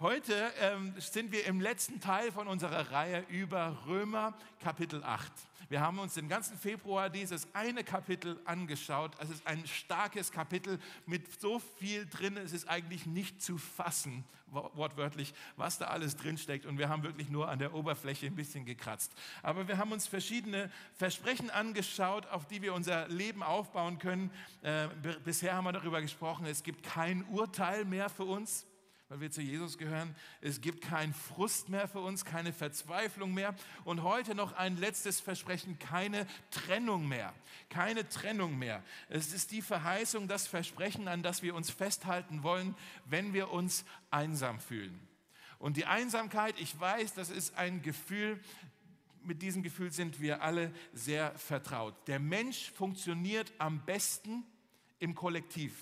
Heute ähm, sind wir im letzten Teil von unserer Reihe über Römer Kapitel 8. Wir haben uns den ganzen Februar dieses eine Kapitel angeschaut. Es ist ein starkes Kapitel mit so viel drin, es ist eigentlich nicht zu fassen, wortwörtlich, was da alles drinsteckt. Und wir haben wirklich nur an der Oberfläche ein bisschen gekratzt. Aber wir haben uns verschiedene Versprechen angeschaut, auf die wir unser Leben aufbauen können. Äh, bisher haben wir darüber gesprochen, es gibt kein Urteil mehr für uns weil wir zu Jesus gehören. Es gibt keinen Frust mehr für uns, keine Verzweiflung mehr. Und heute noch ein letztes Versprechen, keine Trennung mehr. Keine Trennung mehr. Es ist die Verheißung, das Versprechen, an das wir uns festhalten wollen, wenn wir uns einsam fühlen. Und die Einsamkeit, ich weiß, das ist ein Gefühl, mit diesem Gefühl sind wir alle sehr vertraut. Der Mensch funktioniert am besten im Kollektiv.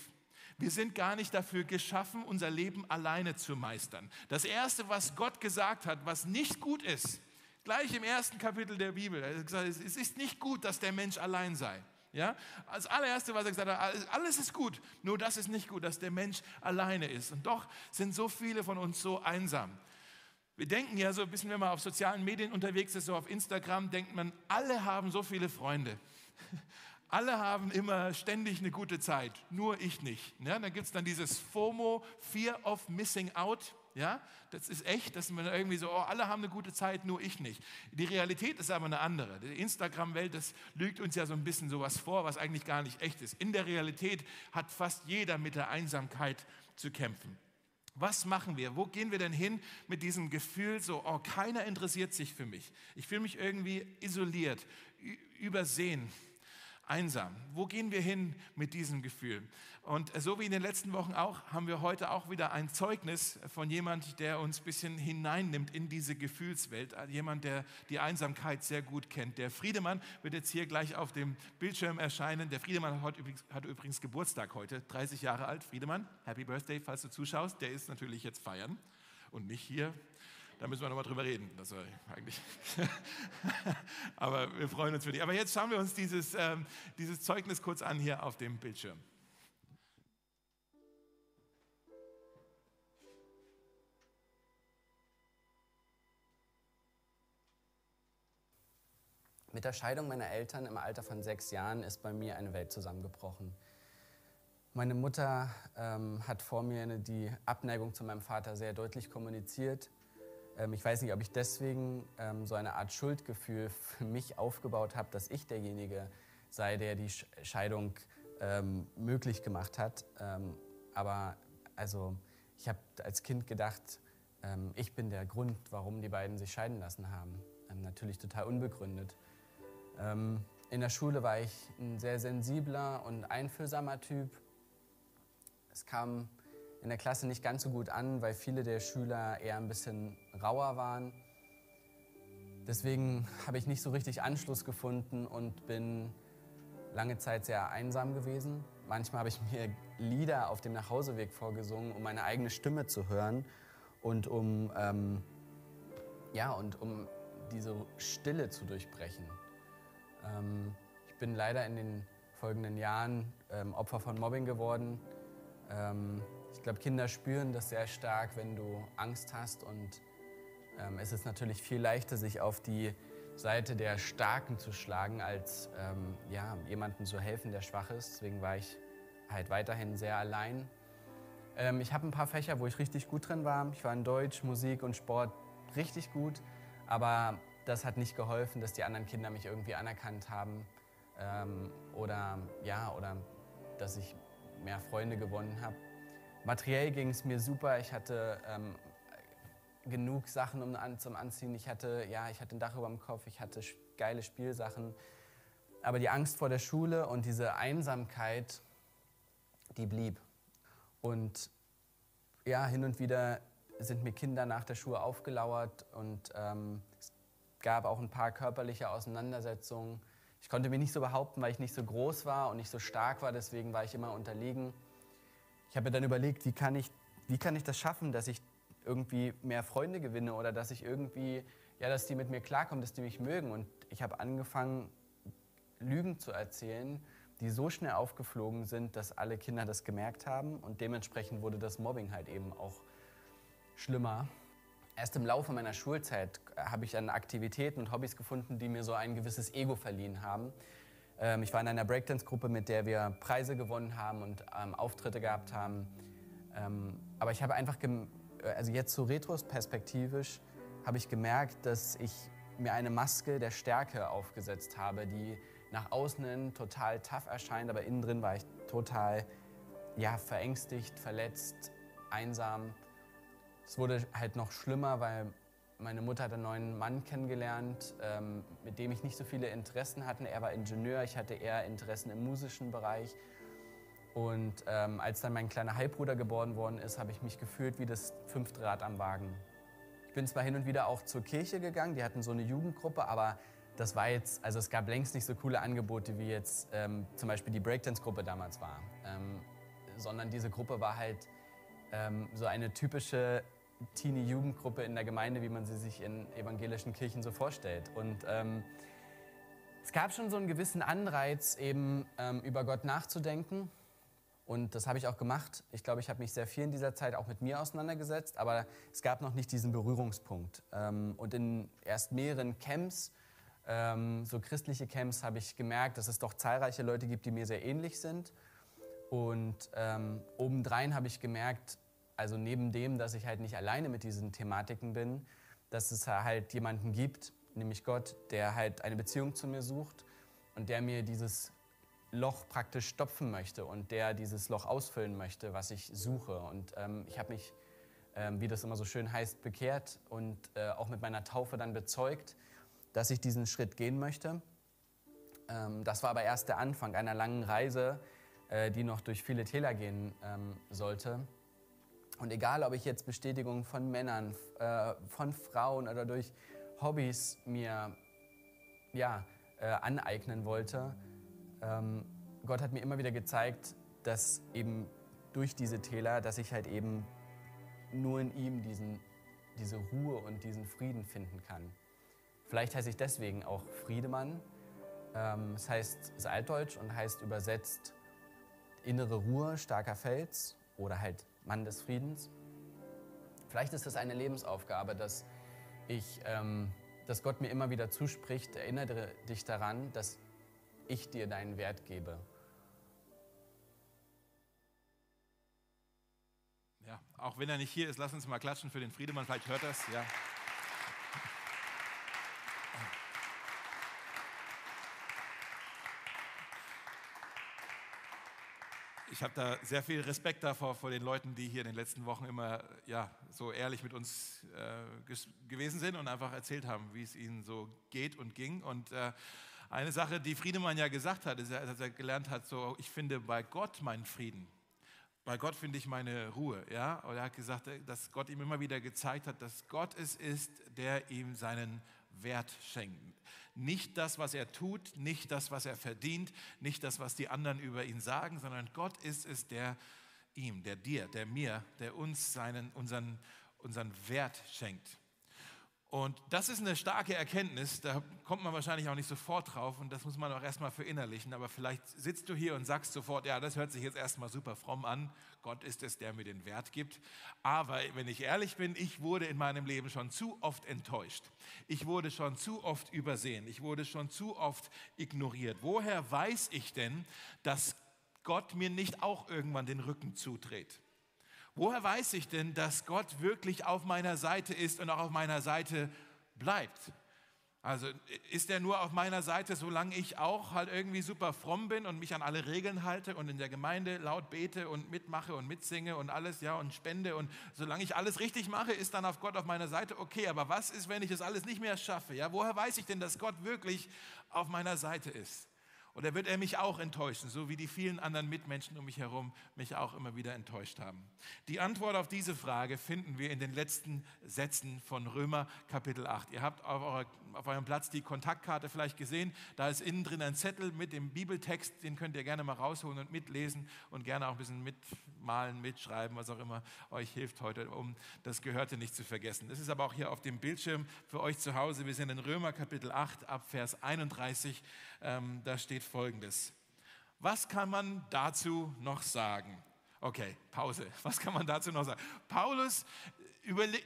Wir sind gar nicht dafür geschaffen, unser Leben alleine zu meistern. Das Erste, was Gott gesagt hat, was nicht gut ist, gleich im ersten Kapitel der Bibel, er hat gesagt, es ist nicht gut, dass der Mensch allein sei. Ja? Als allererste, was er gesagt hat, alles ist gut, nur das ist nicht gut, dass der Mensch alleine ist. Und doch sind so viele von uns so einsam. Wir denken ja so ein bisschen, wenn man auf sozialen Medien unterwegs ist, so auf Instagram, denkt man, alle haben so viele Freunde. Alle haben immer ständig eine gute Zeit, nur ich nicht. Ja, dann gibt es dann dieses FOMO, Fear of Missing Out. Ja, das ist echt, dass man irgendwie so, oh, alle haben eine gute Zeit, nur ich nicht. Die Realität ist aber eine andere. Die Instagram-Welt, das lügt uns ja so ein bisschen sowas vor, was eigentlich gar nicht echt ist. In der Realität hat fast jeder mit der Einsamkeit zu kämpfen. Was machen wir? Wo gehen wir denn hin mit diesem Gefühl, so, oh, keiner interessiert sich für mich. Ich fühle mich irgendwie isoliert, übersehen einsam. Wo gehen wir hin mit diesem Gefühl? Und so wie in den letzten Wochen auch, haben wir heute auch wieder ein Zeugnis von jemand, der uns ein bisschen hineinnimmt in diese Gefühlswelt. Jemand, der die Einsamkeit sehr gut kennt. Der Friedemann wird jetzt hier gleich auf dem Bildschirm erscheinen. Der Friedemann hat übrigens, hat übrigens Geburtstag heute, 30 Jahre alt. Friedemann, Happy Birthday, falls du zuschaust. Der ist natürlich jetzt feiern und nicht hier da müssen wir nochmal drüber reden. Das war eigentlich. Aber wir freuen uns für dich. Aber jetzt schauen wir uns dieses, ähm, dieses Zeugnis kurz an hier auf dem Bildschirm. Mit der Scheidung meiner Eltern im Alter von sechs Jahren ist bei mir eine Welt zusammengebrochen. Meine Mutter ähm, hat vor mir die Abneigung zu meinem Vater sehr deutlich kommuniziert. Ähm, ich weiß nicht, ob ich deswegen ähm, so eine Art Schuldgefühl für mich aufgebaut habe, dass ich derjenige sei, der die Scheidung ähm, möglich gemacht hat. aber also ich habe als Kind gedacht, ich bin der Grund, warum die beiden sich scheiden lassen haben. natürlich total unbegründet. in der Schule war ich ein sehr sensibler und einfühlsamer Typ. Es kam in der Klasse nicht ganz so gut an, weil viele der Schüler eher ein bisschen rauer waren. Deswegen habe ich nicht so richtig Anschluss gefunden und bin lange Zeit sehr einsam gewesen. Manchmal habe ich mir Lieder auf dem Nachhauseweg vorgesungen, um meine eigene Stimme zu hören und um, ähm, ja, und um diese Stille zu durchbrechen. Ähm, ich bin leider in den folgenden Jahren ähm, Opfer von Mobbing geworden. Ähm, ich glaube, Kinder spüren das sehr stark, wenn du Angst hast. Und ähm, es ist natürlich viel leichter, sich auf die Seite der Starken zu schlagen, als ähm, ja, jemandem zu helfen, der schwach ist. Deswegen war ich halt weiterhin sehr allein. Ähm, ich habe ein paar Fächer, wo ich richtig gut drin war. Ich war in Deutsch, Musik und Sport richtig gut. Aber das hat nicht geholfen, dass die anderen Kinder mich irgendwie anerkannt haben. Ähm, oder, ja, oder dass ich mehr Freunde gewonnen habe. Materiell ging es mir super. Ich hatte ähm, genug Sachen um, an, zum Anziehen. Ich hatte, ja, ich hatte ein Dach über dem Kopf, ich hatte geile Spielsachen. Aber die Angst vor der Schule und diese Einsamkeit, die blieb. Und ja, hin und wieder sind mir Kinder nach der Schule aufgelauert und ähm, es gab auch ein paar körperliche Auseinandersetzungen. Ich konnte mich nicht so behaupten, weil ich nicht so groß war und nicht so stark war, deswegen war ich immer unterlegen. Ich habe mir dann überlegt, wie kann, ich, wie kann ich das schaffen, dass ich irgendwie mehr Freunde gewinne oder dass ich irgendwie, ja, dass die mit mir klarkommen, dass die mich mögen. Und ich habe angefangen, Lügen zu erzählen, die so schnell aufgeflogen sind, dass alle Kinder das gemerkt haben. Und dementsprechend wurde das Mobbing halt eben auch schlimmer. Erst im Laufe meiner Schulzeit habe ich dann Aktivitäten und Hobbys gefunden, die mir so ein gewisses Ego verliehen haben. Ähm, ich war in einer Breakdance-Gruppe, mit der wir Preise gewonnen haben und ähm, Auftritte gehabt haben. Ähm, aber ich habe einfach, also jetzt so retrospektivisch, habe ich gemerkt, dass ich mir eine Maske der Stärke aufgesetzt habe, die nach außen total tough erscheint, aber innen drin war ich total ja, verängstigt, verletzt, einsam. Es wurde halt noch schlimmer, weil meine Mutter hat einen neuen Mann kennengelernt, ähm, mit dem ich nicht so viele Interessen hatte. Er war Ingenieur, ich hatte eher Interessen im musischen Bereich. Und ähm, als dann mein kleiner Halbbruder geboren worden ist, habe ich mich gefühlt wie das fünfte Rad am Wagen. Ich bin zwar hin und wieder auch zur Kirche gegangen, die hatten so eine Jugendgruppe, aber das war jetzt, also es gab längst nicht so coole Angebote, wie jetzt ähm, zum Beispiel die Breakdance-Gruppe damals war. Ähm, sondern diese Gruppe war halt ähm, so eine typische Teenie-Jugendgruppe in der Gemeinde, wie man sie sich in evangelischen Kirchen so vorstellt. Und ähm, es gab schon so einen gewissen Anreiz, eben ähm, über Gott nachzudenken. Und das habe ich auch gemacht. Ich glaube, ich habe mich sehr viel in dieser Zeit auch mit mir auseinandergesetzt, aber es gab noch nicht diesen Berührungspunkt. Ähm, und in erst mehreren Camps, ähm, so christliche Camps, habe ich gemerkt, dass es doch zahlreiche Leute gibt, die mir sehr ähnlich sind. Und ähm, obendrein habe ich gemerkt, also neben dem, dass ich halt nicht alleine mit diesen Thematiken bin, dass es halt jemanden gibt, nämlich Gott, der halt eine Beziehung zu mir sucht und der mir dieses Loch praktisch stopfen möchte und der dieses Loch ausfüllen möchte, was ich suche. Und ähm, ich habe mich, ähm, wie das immer so schön heißt, bekehrt und äh, auch mit meiner Taufe dann bezeugt, dass ich diesen Schritt gehen möchte. Ähm, das war aber erst der Anfang einer langen Reise, äh, die noch durch viele Täler gehen ähm, sollte. Und egal, ob ich jetzt Bestätigung von Männern, äh, von Frauen oder durch Hobbys mir ja, äh, aneignen wollte, ähm, Gott hat mir immer wieder gezeigt, dass eben durch diese Täler, dass ich halt eben nur in ihm diesen, diese Ruhe und diesen Frieden finden kann. Vielleicht heiße ich deswegen auch Friedemann. Ähm, es heißt, es ist altdeutsch und heißt übersetzt innere Ruhe, starker Fels oder halt Mann des Friedens. Vielleicht ist es eine Lebensaufgabe, dass, ich, ähm, dass Gott mir immer wieder zuspricht, erinnere dich daran, dass ich dir deinen Wert gebe. Ja, auch wenn er nicht hier ist, lass uns mal klatschen für den Friedemann, vielleicht hört er es, ja. Ich habe da sehr viel Respekt davor vor den Leuten, die hier in den letzten Wochen immer ja, so ehrlich mit uns äh, gewesen sind und einfach erzählt haben, wie es ihnen so geht und ging. Und äh, eine Sache, die Friedemann ja gesagt hat, ist, dass er gelernt hat, so ich finde bei Gott meinen Frieden. Bei Gott finde ich meine Ruhe. Ja? Und er hat gesagt, dass Gott ihm immer wieder gezeigt hat, dass Gott es ist, der ihm seinen Wert schenkt. Nicht das, was er tut, nicht das, was er verdient, nicht das, was die anderen über ihn sagen, sondern Gott ist es, der ihm, der dir, der mir, der uns seinen, unseren, unseren Wert schenkt. Und das ist eine starke Erkenntnis, da kommt man wahrscheinlich auch nicht sofort drauf und das muss man auch erstmal verinnerlichen. Aber vielleicht sitzt du hier und sagst sofort, ja, das hört sich jetzt erstmal super fromm an. Gott ist es, der mir den Wert gibt. Aber wenn ich ehrlich bin, ich wurde in meinem Leben schon zu oft enttäuscht. Ich wurde schon zu oft übersehen. Ich wurde schon zu oft ignoriert. Woher weiß ich denn, dass Gott mir nicht auch irgendwann den Rücken zudreht? Woher weiß ich denn, dass Gott wirklich auf meiner Seite ist und auch auf meiner Seite bleibt? Also ist er nur auf meiner Seite, solange ich auch halt irgendwie super fromm bin und mich an alle Regeln halte und in der Gemeinde laut bete und mitmache und mitsinge und alles, ja, und spende und solange ich alles richtig mache, ist dann auf Gott auf meiner Seite okay. Aber was ist, wenn ich es alles nicht mehr schaffe? Ja, woher weiß ich denn, dass Gott wirklich auf meiner Seite ist? Oder wird er mich auch enttäuschen, so wie die vielen anderen Mitmenschen um mich herum mich auch immer wieder enttäuscht haben? Die Antwort auf diese Frage finden wir in den letzten Sätzen von Römer Kapitel 8. Ihr habt auf, eurer, auf eurem Platz die Kontaktkarte vielleicht gesehen. Da ist innen drin ein Zettel mit dem Bibeltext, den könnt ihr gerne mal rausholen und mitlesen und gerne auch ein bisschen mitmalen, mitschreiben, was auch immer euch hilft heute, um das Gehörte nicht zu vergessen. Das ist aber auch hier auf dem Bildschirm für euch zu Hause. Wir sind in Römer Kapitel 8 ab Vers 31. Ähm, da steht Folgendes. Was kann man dazu noch sagen? Okay, Pause. Was kann man dazu noch sagen? Paulus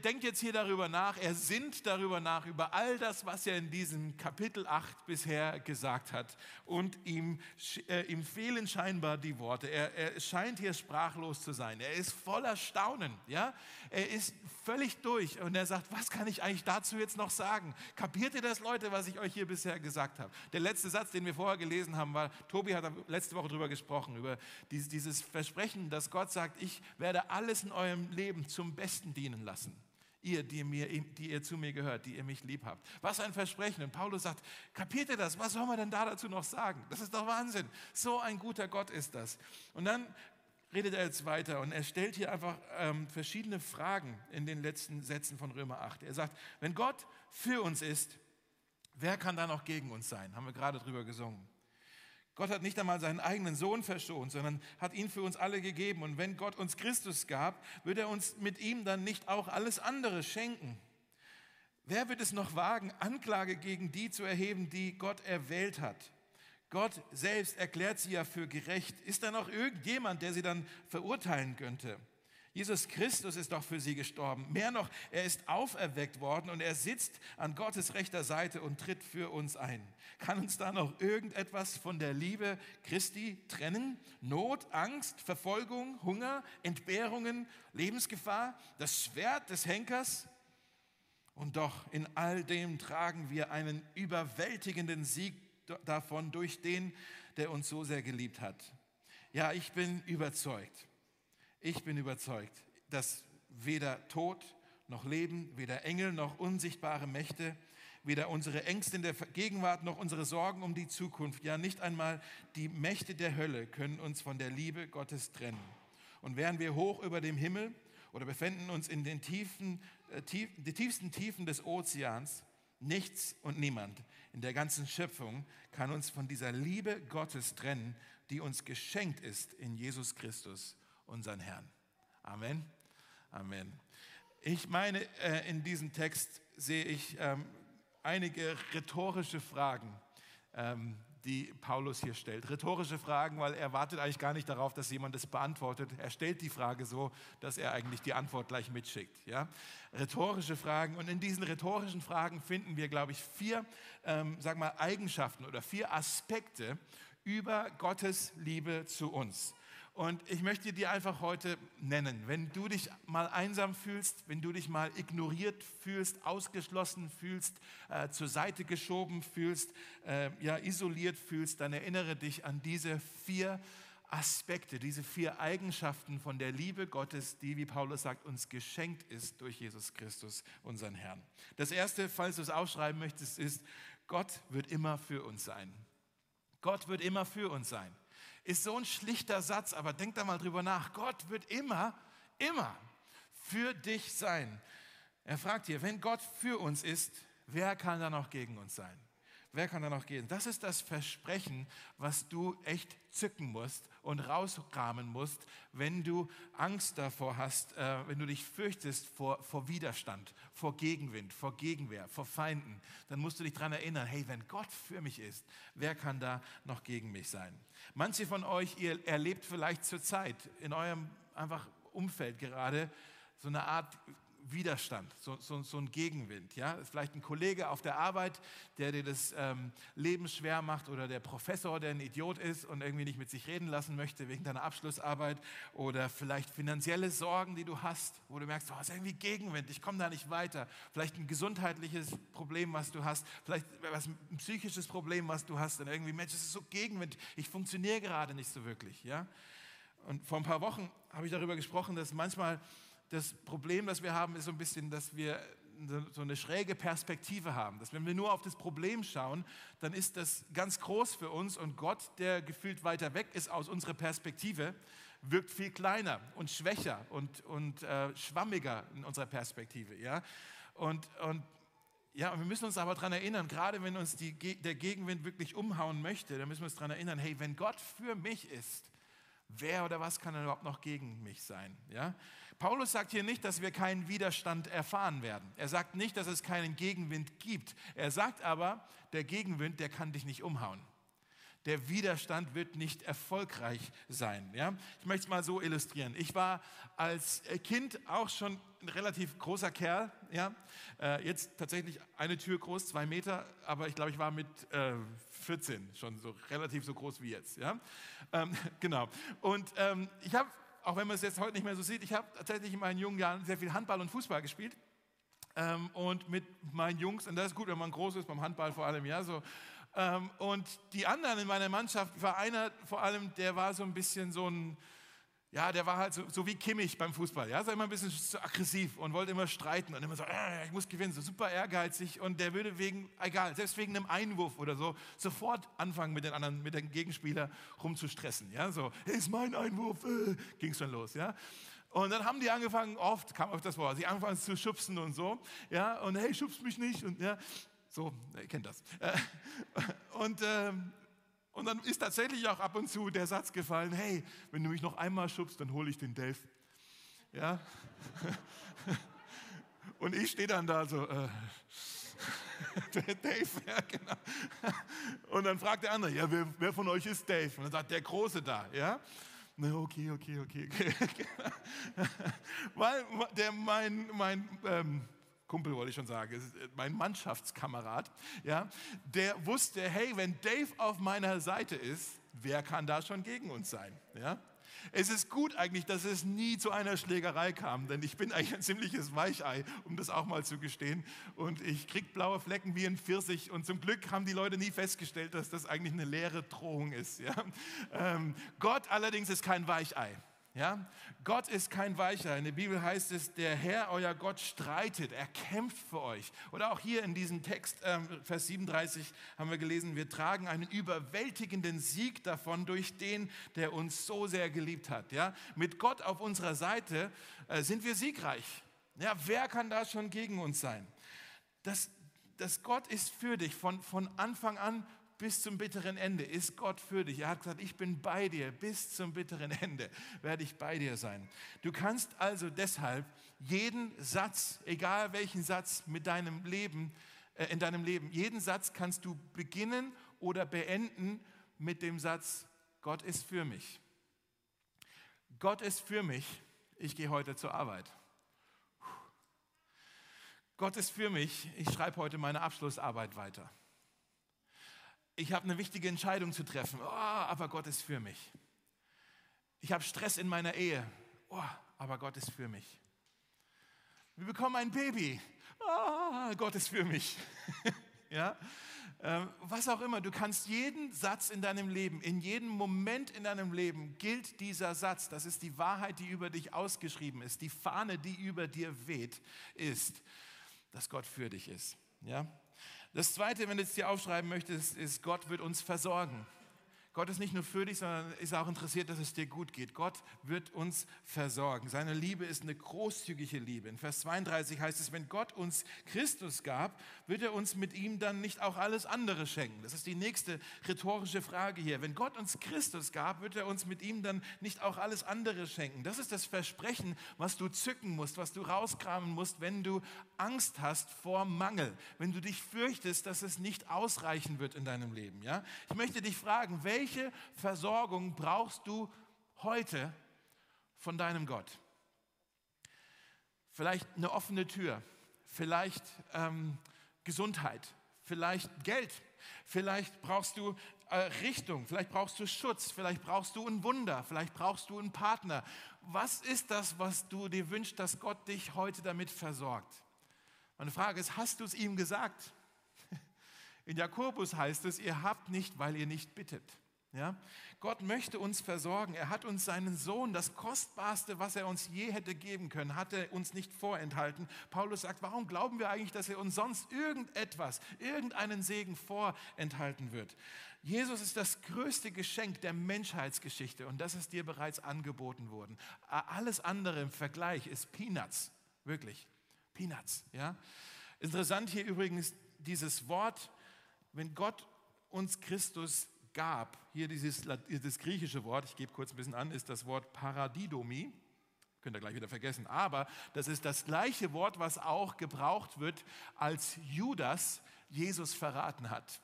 denkt jetzt hier darüber nach, er sinnt darüber nach, über all das, was er in diesem Kapitel 8 bisher gesagt hat. Und ihm, äh, ihm fehlen scheinbar die Worte. Er, er, scheint hier sprachlos zu sein. Er ist voller Staunen. Ja? Er ist völlig durch und er sagt, was kann ich eigentlich dazu jetzt noch sagen? Kapiert ihr das, Leute, was ich euch hier bisher gesagt habe? Der letzte Satz, den wir vorher gelesen haben, war, Tobi hat letzte Woche darüber gesprochen, über dieses, Versprechen, dass Gott sagt, ich werde alles in eurem Leben zum Besten dienen lassen. Ihr, die, mir, die ihr zu mir gehört, die ihr mich lieb habt. Was ein Versprechen. Und Paulus sagt, kapiert ihr das? Was soll man denn da dazu noch sagen? Das ist doch Wahnsinn. So ein guter Gott ist das. Und dann redet er jetzt weiter und er stellt hier einfach ähm, verschiedene Fragen in den letzten Sätzen von Römer 8. Er sagt, wenn Gott für uns ist, wer kann da noch gegen uns sein? Haben wir gerade drüber gesungen. Gott hat nicht einmal seinen eigenen Sohn verschont, sondern hat ihn für uns alle gegeben. Und wenn Gott uns Christus gab, wird er uns mit ihm dann nicht auch alles andere schenken. Wer wird es noch wagen, Anklage gegen die zu erheben, die Gott erwählt hat? Gott selbst erklärt sie ja für gerecht. Ist da noch irgendjemand, der sie dann verurteilen könnte? Jesus Christus ist doch für sie gestorben. Mehr noch, er ist auferweckt worden und er sitzt an Gottes rechter Seite und tritt für uns ein. Kann uns da noch irgendetwas von der Liebe Christi trennen? Not, Angst, Verfolgung, Hunger, Entbehrungen, Lebensgefahr, das Schwert des Henkers? Und doch in all dem tragen wir einen überwältigenden Sieg davon durch den, der uns so sehr geliebt hat. Ja, ich bin überzeugt. Ich bin überzeugt, dass weder Tod noch Leben, weder Engel noch unsichtbare Mächte, weder unsere Ängste in der Gegenwart noch unsere Sorgen um die Zukunft, ja nicht einmal die Mächte der Hölle können uns von der Liebe Gottes trennen. Und wären wir hoch über dem Himmel oder befinden uns in den tiefen, äh, tief, die tiefsten Tiefen des Ozeans, nichts und niemand in der ganzen Schöpfung kann uns von dieser Liebe Gottes trennen, die uns geschenkt ist in Jesus Christus, unseren Herrn. Amen. Amen. Ich meine, äh, in diesem Text sehe ich ähm, einige rhetorische Fragen, ähm, die Paulus hier stellt. Rhetorische Fragen, weil er wartet eigentlich gar nicht darauf, dass jemand es beantwortet. Er stellt die Frage so, dass er eigentlich die Antwort gleich mitschickt. Ja? Rhetorische Fragen. Und in diesen rhetorischen Fragen finden wir, glaube ich, vier ähm, sag mal, Eigenschaften oder vier Aspekte über Gottes Liebe zu uns. Und ich möchte dir einfach heute nennen, wenn du dich mal einsam fühlst, wenn du dich mal ignoriert fühlst, ausgeschlossen fühlst, äh, zur Seite geschoben fühlst, äh, ja, isoliert fühlst, dann erinnere dich an diese vier Aspekte, diese vier Eigenschaften von der Liebe Gottes, die, wie Paulus sagt, uns geschenkt ist durch Jesus Christus, unseren Herrn. Das erste, falls du es aufschreiben möchtest, ist, Gott wird immer für uns sein. Gott wird immer für uns sein. Ist so ein schlichter Satz, aber denk da mal drüber nach. Gott wird immer, immer für dich sein. Er fragt hier, wenn Gott für uns ist, wer kann da noch gegen uns sein? Wer kann da noch gehen? Das ist das Versprechen, was du echt zücken musst und rauskramen musst, wenn du Angst davor hast, äh, wenn du dich fürchtest vor, vor Widerstand, vor Gegenwind, vor Gegenwehr, vor Feinden. Dann musst du dich daran erinnern, hey, wenn Gott für mich ist, wer kann da noch gegen mich sein? Manche von euch, ihr erlebt vielleicht zurzeit in eurem einfach Umfeld gerade so eine Art Widerstand, so, so, so, ein Gegenwind. Ja? Vielleicht ein Kollege auf der Arbeit, der dir das ähm, Leben schwer macht oder der Professor, der ein Idiot ist und irgendwie nicht mit sich reden lassen möchte wegen deiner Abschlussarbeit oder vielleicht finanzielle Sorgen, die du hast, wo du merkst, du hast irgendwie Gegenwind, ich komme da nicht weiter. Vielleicht ein gesundheitliches Problem, was du hast, vielleicht was, ein psychisches Problem, was du hast und irgendwie, Mensch, es ist so Gegenwind, ich funktioniere gerade nicht so wirklich. Ja? Und vor ein paar Wochen habe ich darüber gesprochen, dass manchmal das Problem, das wir haben, ist so ein bisschen, dass wir so eine schräge Perspektive haben. Dass wenn wir nur auf das Problem schauen, dann ist das ganz groß für uns und Gott, der gefühlt weiter weg ist aus unserer Perspektive, wirkt viel kleiner und schwächer und, und äh, schwammiger in unserer Perspektive. Ja? Und, und ja, wir müssen uns aber daran erinnern, gerade wenn uns die, der Gegenwind wirklich umhauen möchte, dann müssen wir uns daran erinnern, hey, wenn Gott für mich ist, wer oder was kann überhaupt noch gegen mich sein? Ja? Paulus sagt hier nicht, dass wir keinen Widerstand erfahren werden. Er sagt nicht, dass es keinen Gegenwind gibt. Er sagt aber, der Gegenwind, der kann dich nicht umhauen. Der Widerstand wird nicht erfolgreich sein. Ja? Ich möchte es mal so illustrieren. Ich war als Kind auch schon ein relativ großer Kerl. Ja? Äh, jetzt tatsächlich eine Tür groß, zwei Meter, aber ich glaube, ich war mit äh, 14 schon so relativ so groß wie jetzt. Ja? Ähm, genau. Und ähm, ich habe, auch wenn man es jetzt heute nicht mehr so sieht, ich habe tatsächlich in meinen jungen Jahren sehr viel Handball und Fußball gespielt. Ähm, und mit meinen Jungs, und das ist gut, wenn man groß ist, beim Handball vor allem, ja, so. Ähm, und die anderen in meiner Mannschaft war einer vor allem, der war so ein bisschen so ein, ja, der war halt so, so wie Kimmich beim Fußball, ja, so immer ein bisschen so aggressiv und wollte immer streiten und immer so, äh, ich muss gewinnen, so super ehrgeizig und der würde wegen, egal, selbst wegen einem Einwurf oder so, sofort anfangen mit den anderen, mit dem Gegenspieler rumzustressen, ja, so, hey, ist mein Einwurf, äh, ging schon los, ja. Und dann haben die angefangen, oft kam oft das Wort, sie angefangen zu schubsen und so, ja, und hey, schubst mich nicht und ja, so, ihr kennt das. Äh, und, ähm, und dann ist tatsächlich auch ab und zu der Satz gefallen, hey, wenn du mich noch einmal schubst, dann hole ich den Dave. Ja. Und ich stehe dann da so, äh, Dave, ja, genau. Und dann fragt der andere, ja, wer, wer, von euch ist Dave? Und dann sagt der Große da, ja. Na, okay, okay, okay. okay. Weil der, mein, mein ähm, Kumpel wollte ich schon sagen, äh, mein Mannschaftskamerad, ja, der wusste, hey, wenn Dave auf meiner Seite ist, wer kann da schon gegen uns sein? Ja? Es ist gut eigentlich, dass es nie zu einer Schlägerei kam, denn ich bin eigentlich ein ziemliches Weichei, um das auch mal zu gestehen. Und ich kriege blaue Flecken wie ein Pfirsich. Und zum Glück haben die Leute nie festgestellt, dass das eigentlich eine leere Drohung ist. Ja? Ähm, Gott allerdings ist kein Weichei. Ja? Gott ist kein Weicher. In der Bibel heißt es, der Herr, euer Gott, streitet, er kämpft für euch. Oder auch hier in diesem Text, ähm, Vers 37, haben wir gelesen, wir tragen einen überwältigenden Sieg davon durch den, der uns so sehr geliebt hat. Ja? Mit Gott auf unserer Seite äh, sind wir siegreich. Ja, wer kann da schon gegen uns sein? Das, das Gott ist für dich von, von Anfang an bis zum bitteren Ende ist Gott für dich. Er hat gesagt, ich bin bei dir, bis zum bitteren Ende werde ich bei dir sein. Du kannst also deshalb jeden Satz, egal welchen Satz mit deinem Leben, äh, in deinem Leben, jeden Satz kannst du beginnen oder beenden mit dem Satz, Gott ist für mich. Gott ist für mich, ich gehe heute zur Arbeit. Gott ist für mich, ich schreibe heute meine Abschlussarbeit weiter ich habe eine wichtige Entscheidung zu treffen, oh, aber Gott ist für mich. Ich habe Stress in meiner Ehe, oh, aber Gott ist für mich. Wir bekommen ein Baby, oh, Gott ist für mich. ja? Ähm, was auch immer, du kannst jeden Satz in deinem Leben, in jedem Moment in deinem Leben gilt dieser Satz. Das ist die Wahrheit, die über dich ausgeschrieben ist. Die Fahne, die über dir weht, ist, dass Gott für dich ist. Ja? Das Zweite, wenn du es dir aufschreiben möchtest, ist, Gott wird uns versorgen. Gott ist nicht nur für dich, sondern ist auch interessiert, dass es dir gut geht. Gott wird uns versorgen. Seine Liebe ist eine großzügige Liebe. In Vers 32 heißt es, wenn Gott uns Christus gab, wird er uns mit ihm dann nicht auch alles andere schenken. Das ist die nächste rhetorische Frage hier. Wenn Gott uns Christus gab, wird er uns mit ihm dann nicht auch alles andere schenken. Das ist das Versprechen, was du zücken musst, was du rauskramen musst, wenn du Angst hast vor Mangel, wenn du dich fürchtest, dass es nicht ausreichen wird in deinem Leben. Ja? Ich möchte dich fragen, welche welche Versorgung brauchst du heute von deinem Gott? Vielleicht eine offene Tür, vielleicht ähm, Gesundheit, vielleicht Geld, vielleicht brauchst du äh, Richtung, vielleicht brauchst du Schutz, vielleicht brauchst du ein Wunder, vielleicht brauchst du einen Partner. Was ist das, was du dir wünschst, dass Gott dich heute damit versorgt? Meine Frage ist, hast du es ihm gesagt? In Jakobus heißt es, ihr habt nicht, weil ihr nicht bittet. Ja? Gott möchte uns versorgen. Er hat uns seinen Sohn, das Kostbarste, was er uns je hätte geben können, hat er uns nicht vorenthalten. Paulus sagt, warum glauben wir eigentlich, dass er uns sonst irgendetwas, irgendeinen Segen vorenthalten wird? Jesus ist das größte Geschenk der Menschheitsgeschichte und das ist dir bereits angeboten worden. Alles andere im Vergleich ist Peanuts, wirklich, Peanuts. Ja? Interessant hier übrigens dieses Wort, wenn Gott uns Christus gab, hier dieses, dieses griechische Wort, ich gebe kurz ein bisschen an, ist das Wort Paradidomi. Könnt ihr gleich wieder vergessen. Aber das ist das gleiche Wort, was auch gebraucht wird, als Judas Jesus verraten hat.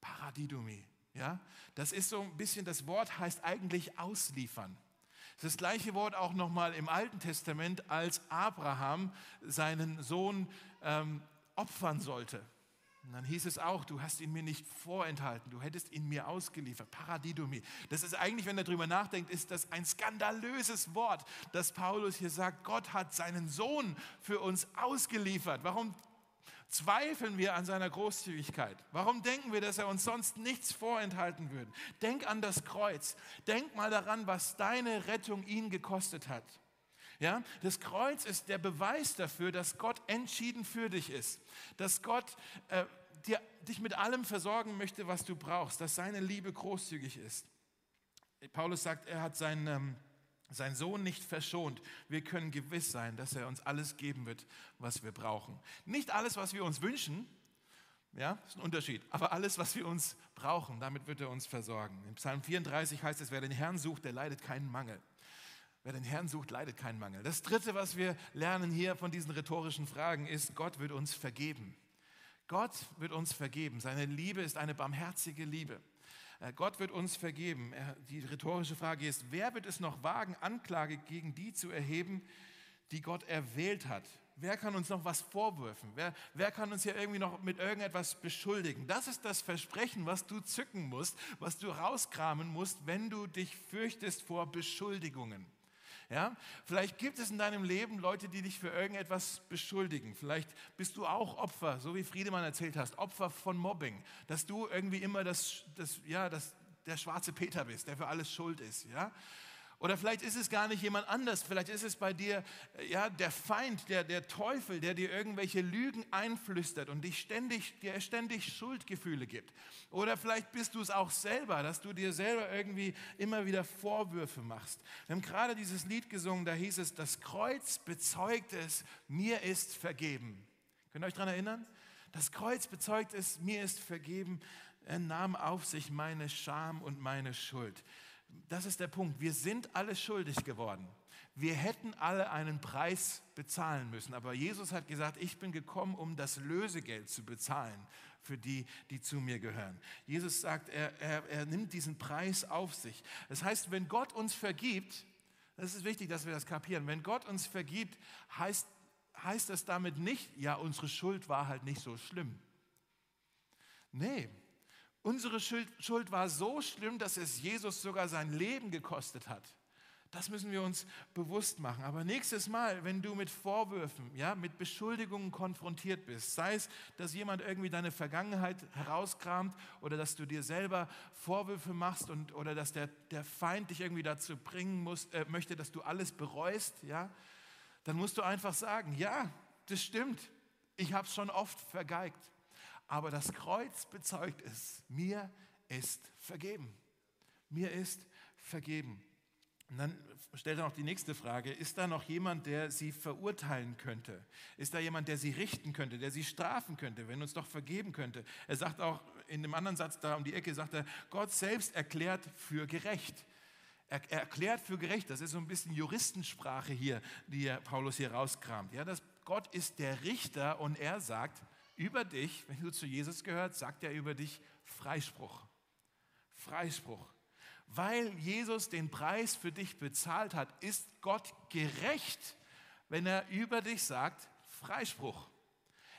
Paradidomi. Ja, das ist so ein bisschen, das Wort heißt eigentlich ausliefern. Das, ist das gleiche Wort auch nochmal im Alten Testament, als Abraham seinen Sohn ähm, opfern sollte. Und dann hieß es auch, du hast ihn mir nicht vorenthalten, du hättest ihn mir ausgeliefert. Paradidomi. Das ist eigentlich, wenn er darüber nachdenkt, ist das ein skandalöses Wort, dass Paulus hier sagt, Gott hat seinen Sohn für uns ausgeliefert. Warum zweifeln wir an seiner Großzügigkeit? Warum denken wir, dass er uns sonst nichts vorenthalten würde? Denk an das Kreuz. Denk mal daran, was deine Rettung ihn gekostet hat. Ja, das Kreuz ist der Beweis dafür, dass Gott entschieden für dich ist, dass Gott äh, dir, dich mit allem versorgen möchte, was du brauchst, dass seine Liebe großzügig ist. Paulus sagt, er hat seinen, ähm, seinen Sohn nicht verschont. Wir können gewiss sein, dass er uns alles geben wird, was wir brauchen. Nicht alles, was wir uns wünschen, ja, ist ein Unterschied. Aber alles, was wir uns brauchen, damit wird er uns versorgen. Im Psalm 34 heißt es, wer den Herrn sucht, der leidet keinen Mangel. Wer den Herrn sucht, leidet keinen Mangel. Das Dritte, was wir lernen hier von diesen rhetorischen Fragen, ist, Gott wird uns vergeben. Gott wird uns vergeben. Seine Liebe ist eine barmherzige Liebe. Äh, Gott wird uns vergeben. Die rhetorische Frage ist, wer wird es noch wagen, Anklage gegen die zu erheben, die Gott erwählt hat? Wer kann uns noch was vorwürfen? Wer, wer kann uns hier irgendwie noch mit irgendetwas beschuldigen? Das ist das Versprechen, was du zücken musst, was du rauskramen musst, wenn du dich fürchtest vor Beschuldigungen. Ja? Vielleicht gibt es in deinem Leben Leute, die dich für irgendetwas beschuldigen. Vielleicht bist du auch Opfer, so wie Friedemann erzählt hast, Opfer von Mobbing, dass du irgendwie immer das, das, ja, das, der schwarze Peter bist, der für alles schuld ist. Ja? Oder vielleicht ist es gar nicht jemand anders. Vielleicht ist es bei dir äh, ja, der Feind, der, der Teufel, der dir irgendwelche Lügen einflüstert und dich ständig, dir ständig Schuldgefühle gibt. Oder vielleicht bist du es auch selber, dass du dir selber irgendwie immer wieder Vorwürfe machst. Wir haben gerade dieses Lied gesungen, da hieß es, das Kreuz bezeugt es, mir ist vergeben. Könnt ihr euch daran erinnern? Das Kreuz bezeugt es, mir ist vergeben. Er nahm auf sich meine Scham und meine Schuld das ist der Punkt. Wir sind alle schuldig geworden. Wir hätten alle einen Preis bezahlen müssen. Aber Jesus hat gesagt, ich bin gekommen, um das Lösegeld zu bezahlen für die, die zu mir gehören. Jesus sagt, er, er, er nimmt diesen Preis auf sich. Das heißt, wenn Gott uns vergibt, das ist wichtig, dass wir das kapieren, wenn Gott uns vergibt, heißt, heißt das damit nicht, ja, unsere Schuld war halt nicht so schlimm. Nee, Unsere Schuld war so schlimm, dass es Jesus sogar sein Leben gekostet hat. Das müssen wir uns bewusst machen. Aber nächstes Mal, wenn du mit Vorwürfen, ja, mit Beschuldigungen konfrontiert bist, sei es, dass jemand irgendwie deine Vergangenheit herauskramt oder dass du dir selber Vorwürfe machst und, oder dass der, der Feind dich irgendwie dazu bringen muss, äh, möchte, dass du alles bereust, ja, dann musst du einfach sagen, ja, das stimmt. Ich habe es schon oft vergeigt. Aber das Kreuz bezeugt es, mir ist vergeben. Mir ist vergeben. Und dann stellt er noch die nächste Frage, ist da noch jemand, der sie verurteilen könnte? Ist da jemand, der sie richten könnte, der sie strafen könnte, wenn uns doch vergeben könnte? Er sagt auch in dem anderen Satz da um die Ecke, sagt er, Gott selbst erklärt für gerecht. Er, er erklärt für gerecht, das ist so ein bisschen Juristensprache hier, die Paulus hier rauskramt. Ja, das, Gott ist der Richter und er sagt, über dich, wenn du zu Jesus gehört, sagt er über dich Freispruch. Freispruch. Weil Jesus den Preis für dich bezahlt hat, ist Gott gerecht, wenn er über dich sagt Freispruch.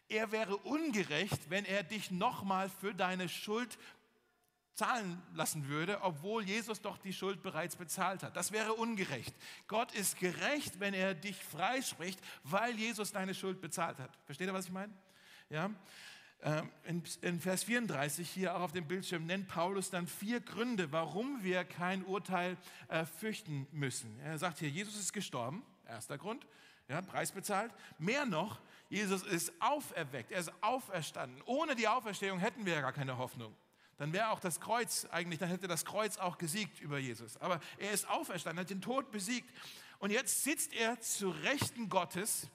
Er wäre ungerecht, wenn er dich nochmal für deine Schuld zahlen lassen würde, obwohl Jesus doch die Schuld bereits bezahlt hat. Das wäre ungerecht. Gott ist gerecht, wenn er dich freispricht, weil Jesus deine Schuld bezahlt hat. Versteht ihr, was ich meine? Ja? Ähm, in, Vers 34 hier auch auf dem Bildschirm nennt Paulus dann vier Gründe, warum wir kein Urteil äh, fürchten müssen. Er sagt hier, Jesus ist gestorben, erster Grund, ja, Preis bezahlt. Mehr noch, Jesus ist auferweckt, er ist auferstanden. Ohne die Auferstehung hätten wir ja gar keine Hoffnung. Dann wäre auch das Kreuz eigentlich, dann hätte das Kreuz auch gesiegt über Jesus. Aber er ist auferstanden, hat den Tod besiegt. Und jetzt sitzt er zu Rechten Gottes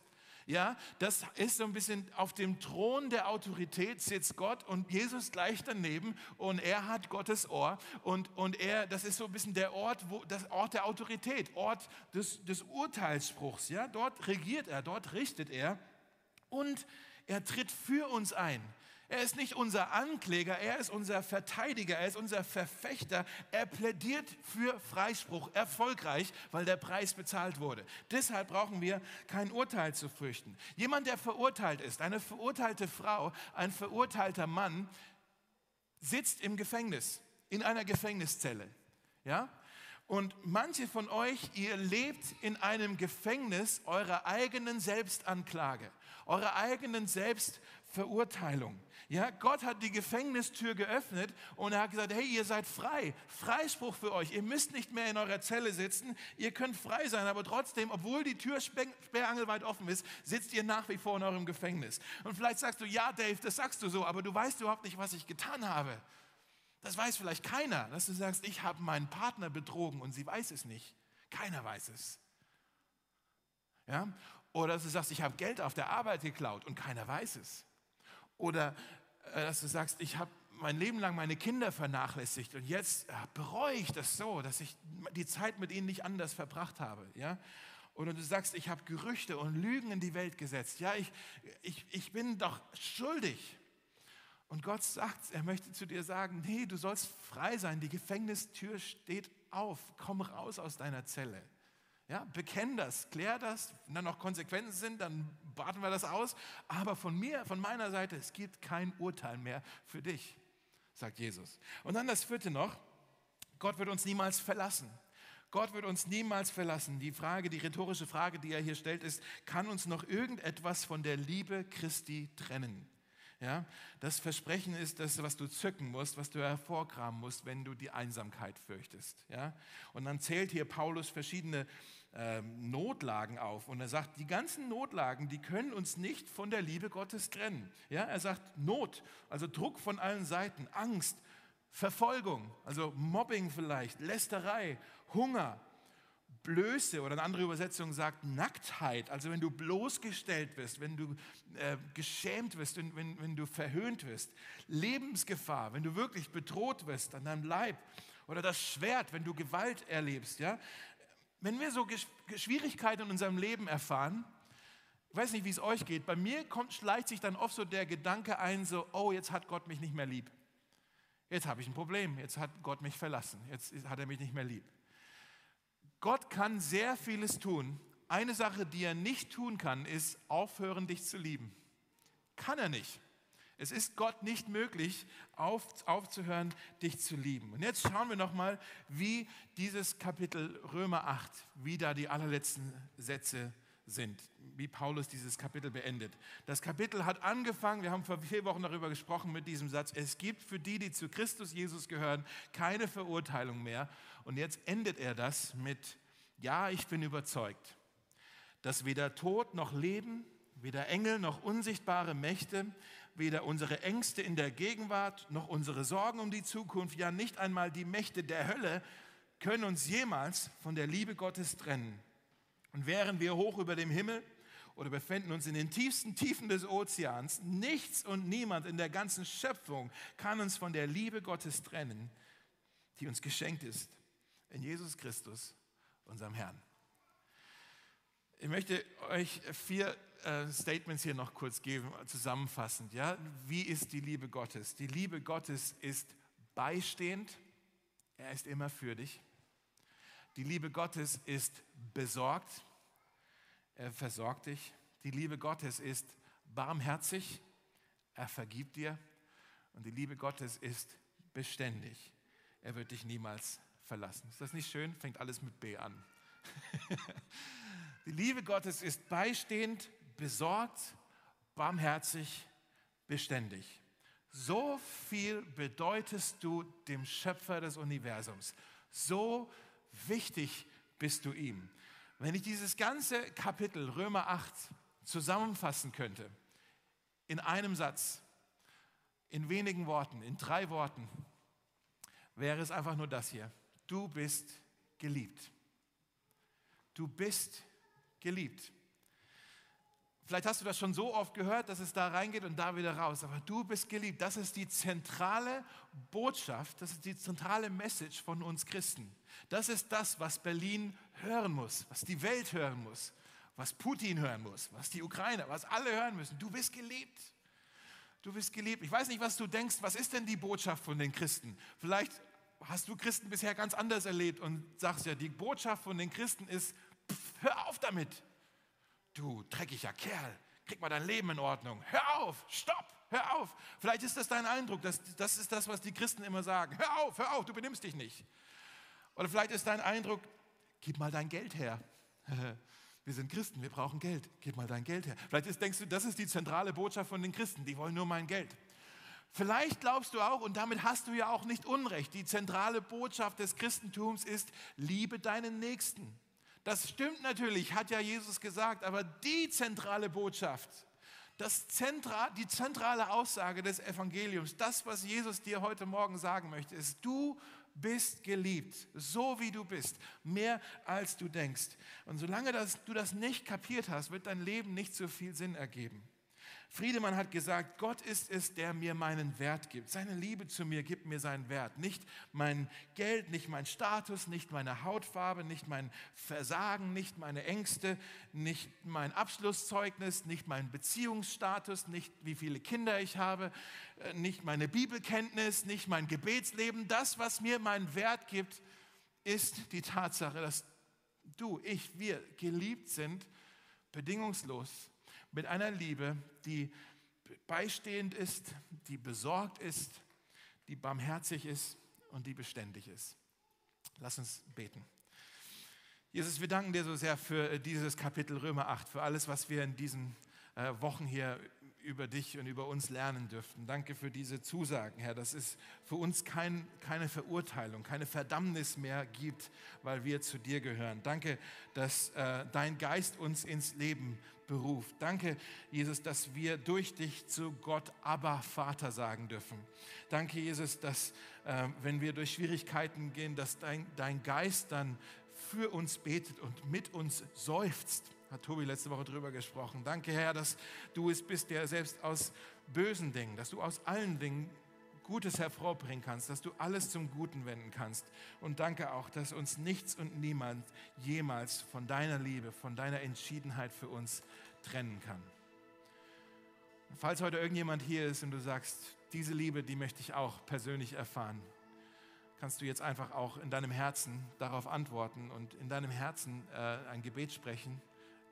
ja, das ist so ein bisschen auf dem Thron der Autorität sitzt Gott und Jesus gleich daneben und er hat Gottes Ohr und, und er, das ist so ein bisschen der Ort, wo, das Ort der Autorität, Ort des, des Urteilsspruchs. Ja, dort regiert er, dort richtet er und er tritt für uns ein. Er ist nicht unser Ankläger, er ist unser Verteidiger, er ist unser Verfechter. Er plädiert für Freispruch, erfolgreich, weil der Preis bezahlt wurde. Deshalb brauchen wir kein Urteil zu fürchten. Jemand, der verurteilt ist, eine verurteilte Frau, ein verurteilter Mann, sitzt im Gefängnis, in einer Gefängniszelle. Ja? Und manche von euch, ihr lebt in einem Gefängnis eurer eigenen Selbstanklage, eurer eigenen Selbstverurteilung. Ja, Gott hat die Gefängnistür geöffnet und er hat gesagt, hey, ihr seid frei. Freispruch für euch. Ihr müsst nicht mehr in eurer Zelle sitzen. Ihr könnt frei sein, aber trotzdem, obwohl die Tür sperrangelweit offen ist, sitzt ihr nach wie vor in eurem Gefängnis. Und vielleicht sagst du, ja, Dave, das sagst du so, aber du weißt überhaupt nicht, was ich getan habe. Das weiß vielleicht keiner, dass du sagst, ich habe meinen Partner betrogen und sie weiß es nicht. Keiner weiß es. Ja? Oder dass du sagst, ich habe Geld auf der Arbeit geklaut und keiner weiß es. Oder äh, dass du sagst, ich habe mein Leben lang meine Kinder vernachlässigt und jetzt äh, bereue ich das so, dass ich die Zeit mit ihnen nicht anders verbracht habe. Ja? Oder du sagst, ich habe Gerüchte und Lügen in die Welt gesetzt. Ja, ich, ich, ich bin doch schuldig. Und Gott sagt, er möchte zu dir sagen, nee, du sollst frei sein, die Gefängnistür steht auf, komm raus aus deiner Zelle. Ja, bekenn das, klär das, wenn da noch Konsequenzen sind, dann warten wir das aus. Aber von mir, von meiner Seite, es gibt kein Urteil mehr für dich, sagt Jesus. Und dann das vierte noch, Gott wird uns niemals verlassen. Gott wird uns niemals verlassen. Die Frage, die rhetorische Frage, die er hier stellt, ist, kann uns noch irgendetwas von der Liebe Christi trennen? Ja, das Versprechen ist das, was du zücken musst, was du hervorkramen musst, wenn du die Einsamkeit fürchtest. Ja? Und dann zählt hier Paulus verschiedene ähm, Notlagen auf. Und er sagt, die ganzen Notlagen, die können uns nicht von der Liebe Gottes trennen. Ja, er sagt Not, also Druck von allen Seiten, Angst, Verfolgung, also Mobbing vielleicht, Lästerei, Hunger, Blöße oder eine andere Übersetzung sagt Nacktheit, also wenn du bloßgestellt wirst, wenn du äh, geschämt wirst, wenn, wenn, wenn du verhöhnt wirst, Lebensgefahr, wenn du wirklich bedroht wirst an deinem Leib oder das Schwert, wenn du Gewalt erlebst, ja, wenn wir so Schwierigkeiten in unserem Leben erfahren, ich weiß nicht, wie es euch geht, bei mir kommt, schleicht sich dann oft so der Gedanke ein, so, oh, jetzt hat Gott mich nicht mehr lieb. Jetzt habe ich ein Problem, jetzt hat Gott mich verlassen, jetzt hat er mich nicht mehr lieb. Gott kann sehr vieles tun. Eine Sache, die er nicht tun kann, ist aufhören, dich zu lieben. Kann er nicht. Es ist Gott nicht möglich, auf, aufzuhören, dich zu lieben. Und jetzt schauen wir nochmal, wie dieses Kapitel Römer 8, wie da die allerletzten Sätze sind, wie Paulus dieses Kapitel beendet. Das Kapitel hat angefangen, wir haben vor vier Wochen darüber gesprochen mit diesem Satz, es gibt für die, die zu Christus Jesus gehören, keine Verurteilung mehr. Und jetzt endet er das mit, ja, ich bin überzeugt, dass weder Tod noch Leben, weder Engel noch unsichtbare Mächte, weder unsere Ängste in der Gegenwart noch unsere Sorgen um die Zukunft, ja nicht einmal die Mächte der Hölle können uns jemals von der Liebe Gottes trennen. Und wären wir hoch über dem Himmel oder befinden uns in den tiefsten Tiefen des Ozeans, nichts und niemand in der ganzen Schöpfung kann uns von der Liebe Gottes trennen, die uns geschenkt ist in Jesus Christus, unserem Herrn. Ich möchte euch vier Statements hier noch kurz geben, zusammenfassend. Ja? Wie ist die Liebe Gottes? Die Liebe Gottes ist beistehend, er ist immer für dich. Die Liebe Gottes ist besorgt, er versorgt dich. Die Liebe Gottes ist barmherzig, er vergibt dir. Und die Liebe Gottes ist beständig, er wird dich niemals verlassen. Ist das nicht schön? Fängt alles mit B an. die Liebe Gottes ist beistehend, besorgt, barmherzig, beständig. So viel bedeutest du dem Schöpfer des Universums. So wichtig bist du ihm. Wenn ich dieses ganze Kapitel Römer 8 zusammenfassen könnte, in einem Satz, in wenigen Worten, in drei Worten, wäre es einfach nur das hier. Du bist geliebt. Du bist geliebt. Vielleicht hast du das schon so oft gehört, dass es da reingeht und da wieder raus. Aber du bist geliebt. Das ist die zentrale Botschaft, das ist die zentrale Message von uns Christen. Das ist das, was Berlin hören muss, was die Welt hören muss, was Putin hören muss, was die Ukrainer, was alle hören müssen. Du bist geliebt. Du bist geliebt. Ich weiß nicht, was du denkst. Was ist denn die Botschaft von den Christen? Vielleicht hast du Christen bisher ganz anders erlebt und sagst ja, die Botschaft von den Christen ist, pff, hör auf damit. Du dreckiger Kerl, krieg mal dein Leben in Ordnung. Hör auf, stopp, hör auf. Vielleicht ist das dein Eindruck, das, das ist das, was die Christen immer sagen. Hör auf, hör auf, du benimmst dich nicht. Oder vielleicht ist dein Eindruck, gib mal dein Geld her. Wir sind Christen, wir brauchen Geld. Gib mal dein Geld her. Vielleicht ist, denkst du, das ist die zentrale Botschaft von den Christen. Die wollen nur mein Geld. Vielleicht glaubst du auch, und damit hast du ja auch nicht Unrecht, die zentrale Botschaft des Christentums ist, liebe deinen Nächsten. Das stimmt natürlich, hat ja Jesus gesagt, aber die zentrale Botschaft, das Zentra, die zentrale Aussage des Evangeliums, das, was Jesus dir heute Morgen sagen möchte, ist, du bist geliebt, so wie du bist, mehr als du denkst. Und solange das, du das nicht kapiert hast, wird dein Leben nicht so viel Sinn ergeben. Friedemann hat gesagt, Gott ist es, der mir meinen Wert gibt. Seine Liebe zu mir gibt mir seinen Wert. Nicht mein Geld, nicht mein Status, nicht meine Hautfarbe, nicht mein Versagen, nicht meine Ängste, nicht mein Abschlusszeugnis, nicht mein Beziehungsstatus, nicht wie viele Kinder ich habe, äh, nicht meine Bibelkenntnis, nicht mein Gebetsleben. Das, was mir meinen Wert gibt, ist die Tatsache, dass du, ich, wir geliebt sind, bedingungslos mit einer Liebe, die beistehend ist, die besorgt ist, die barmherzig ist und die beständig ist. Lass uns beten. Jesus, wir danken dir so sehr für äh, dieses Kapitel Römer 8, für alles, was wir in diesen äh, Wochen hier über dich und über uns lernen dürften. Danke für diese Zusagen, Herr, dass es für uns kein, keine Verurteilung, keine Verdammnis mehr gibt, weil wir zu dir gehören. Danke, dass äh, dein Geist uns ins Leben beruft. Danke, Jesus, dass wir durch dich zu Gott aber Vater sagen dürfen. Danke, Jesus, dass äh, wenn wir durch Schwierigkeiten gehen, dass dein, dein Geist dann für uns betet und mit uns seufzt hat Tobi letzte Woche drüber gesprochen. Danke, Herr, dass du es bist, der selbst aus bösen Dingen, dass du aus allen Dingen Gutes hervorbringen kannst, dass du alles zum Guten wenden kannst. Und danke auch, dass uns nichts und niemand jemals von deiner Liebe, von deiner Entschiedenheit für uns trennen kann. Falls heute irgendjemand hier ist und du sagst, diese Liebe, die möchte ich auch persönlich erfahren, kannst du jetzt einfach auch in deinem Herzen darauf antworten und in deinem Herzen äh, ein Gebet sprechen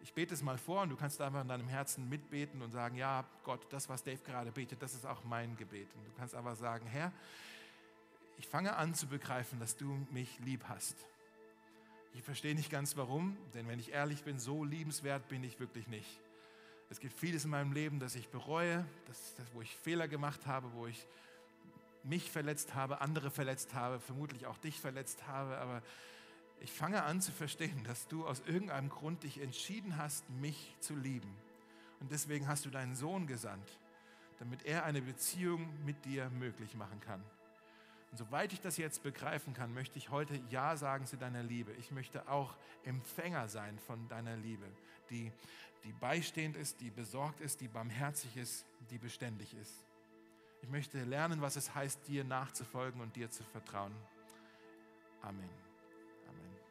ich bete es mal vor und du kannst einfach in deinem Herzen mitbeten und sagen, ja, Gott, das, was Dave gerade betet, das ist auch mein Gebet. Und du kannst einfach sagen, Herr, ich fange an zu begreifen, dass du mich lieb hast. Ich verstehe nicht ganz warum, denn wenn ich ehrlich bin, so liebenswert bin ich wirklich nicht. Es gibt vieles in meinem Leben, das ich bereue, das, das, wo ich Fehler gemacht habe, wo ich mich verletzt habe, andere verletzt habe, vermutlich auch dich verletzt habe, aber ich fange an zu verstehen, dass du aus irgendeinem Grund dich entschieden hast, mich zu lieben. Und deswegen hast du deinen Sohn gesandt, damit er eine Beziehung mit dir möglich machen kann. Und soweit ich das jetzt begreifen kann, möchte ich heute Ja sagen zu deiner Liebe. Ich möchte auch Empfänger sein von deiner Liebe, die, die beistehend ist, die besorgt ist, die barmherzig ist, die beständig ist. Ich möchte lernen, was es heißt, dir nachzufolgen und dir zu vertrauen. Amen.